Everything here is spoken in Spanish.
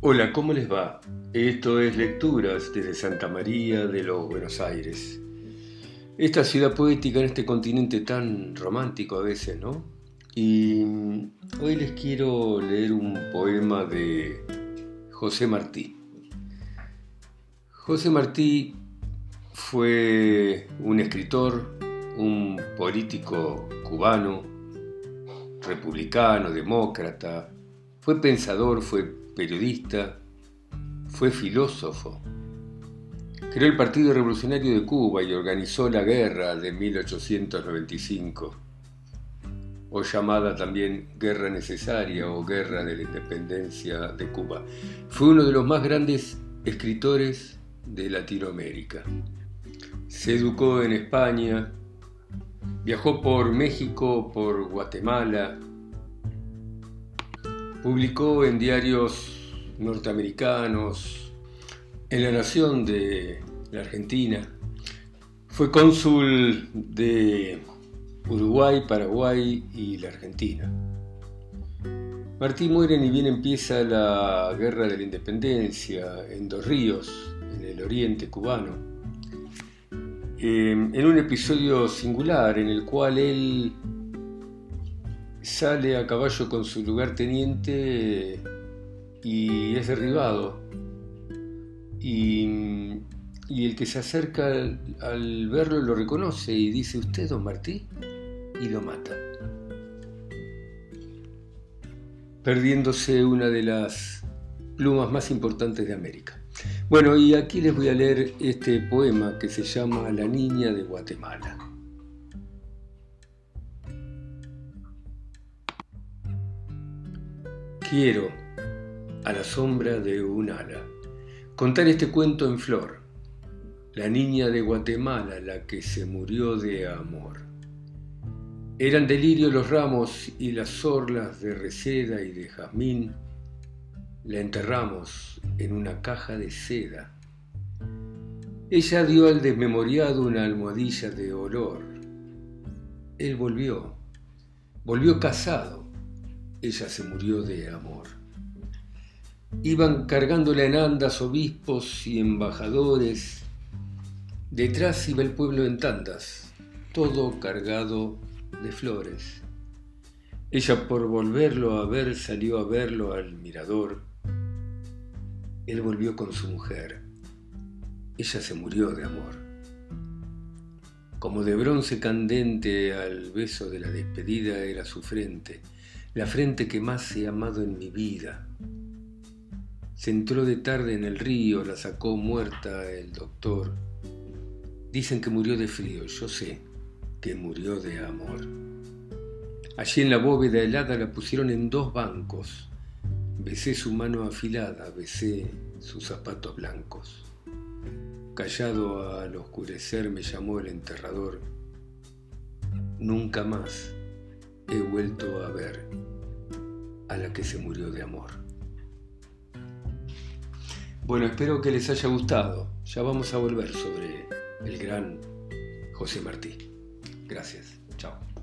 Hola, ¿cómo les va? Esto es Lecturas desde Santa María de los Buenos Aires. Esta ciudad poética en este continente tan romántico a veces, ¿no? Y hoy les quiero leer un poema de José Martí. José Martí fue un escritor, un político cubano, republicano, demócrata, fue pensador, fue periodista, fue filósofo. Creó el Partido Revolucionario de Cuba y organizó la guerra de 1895, o llamada también Guerra Necesaria o Guerra de la Independencia de Cuba. Fue uno de los más grandes escritores de Latinoamérica. Se educó en España, viajó por México, por Guatemala, Publicó en diarios norteamericanos, en La Nación de la Argentina. Fue cónsul de Uruguay, Paraguay y la Argentina. Martí muere ni bien empieza la Guerra de la Independencia en Dos Ríos, en el oriente cubano, em, en un episodio singular en el cual él sale a caballo con su lugarteniente y es derribado. Y, el que se acerca al, verlo lo reconoce y dice, ¿usted, don Martí? Y lo mata. Perdiéndose una de las plumas más importantes de América. Bueno, y aquí les voy a leer este poema que se llama La Niña de Guatemala. Quiero, a la sombra de un ala, contar este cuento en flor, la niña de Guatemala, la que se murió de amor. Eran delirio los ramos y las orlas de reseda y de jazmín. La enterramos en una caja de seda. Ella dio al desmemoriado una almohadilla de olor. Él volvió, volvió casado ella se murió de amor. Iban cargándola en andas obispos y embajadores. Detrás iba el pueblo en tandas, todo cargado de flores. Ella por volverlo a ver salió a verlo al mirador. Él volvió con su mujer. Ella se murió de amor. Como de bronce candente al beso de la despedida era su frente la frente que más he amado en mi vida. Se entró de tarde en el río, la sacó muerta el doctor. Dicen que murió de frío, yo sé que murió de amor. Allí en la bóveda helada la pusieron en dos bancos. Besé su mano afilada, besé sus zapatos blancos. Callado al oscurecer me llamó el enterrador. Nunca más he vuelto a ver a la que se murió de amor. Bueno, espero que les haya gustado. Ya vamos a volver sobre el gran José Martí. Gracias. Chao.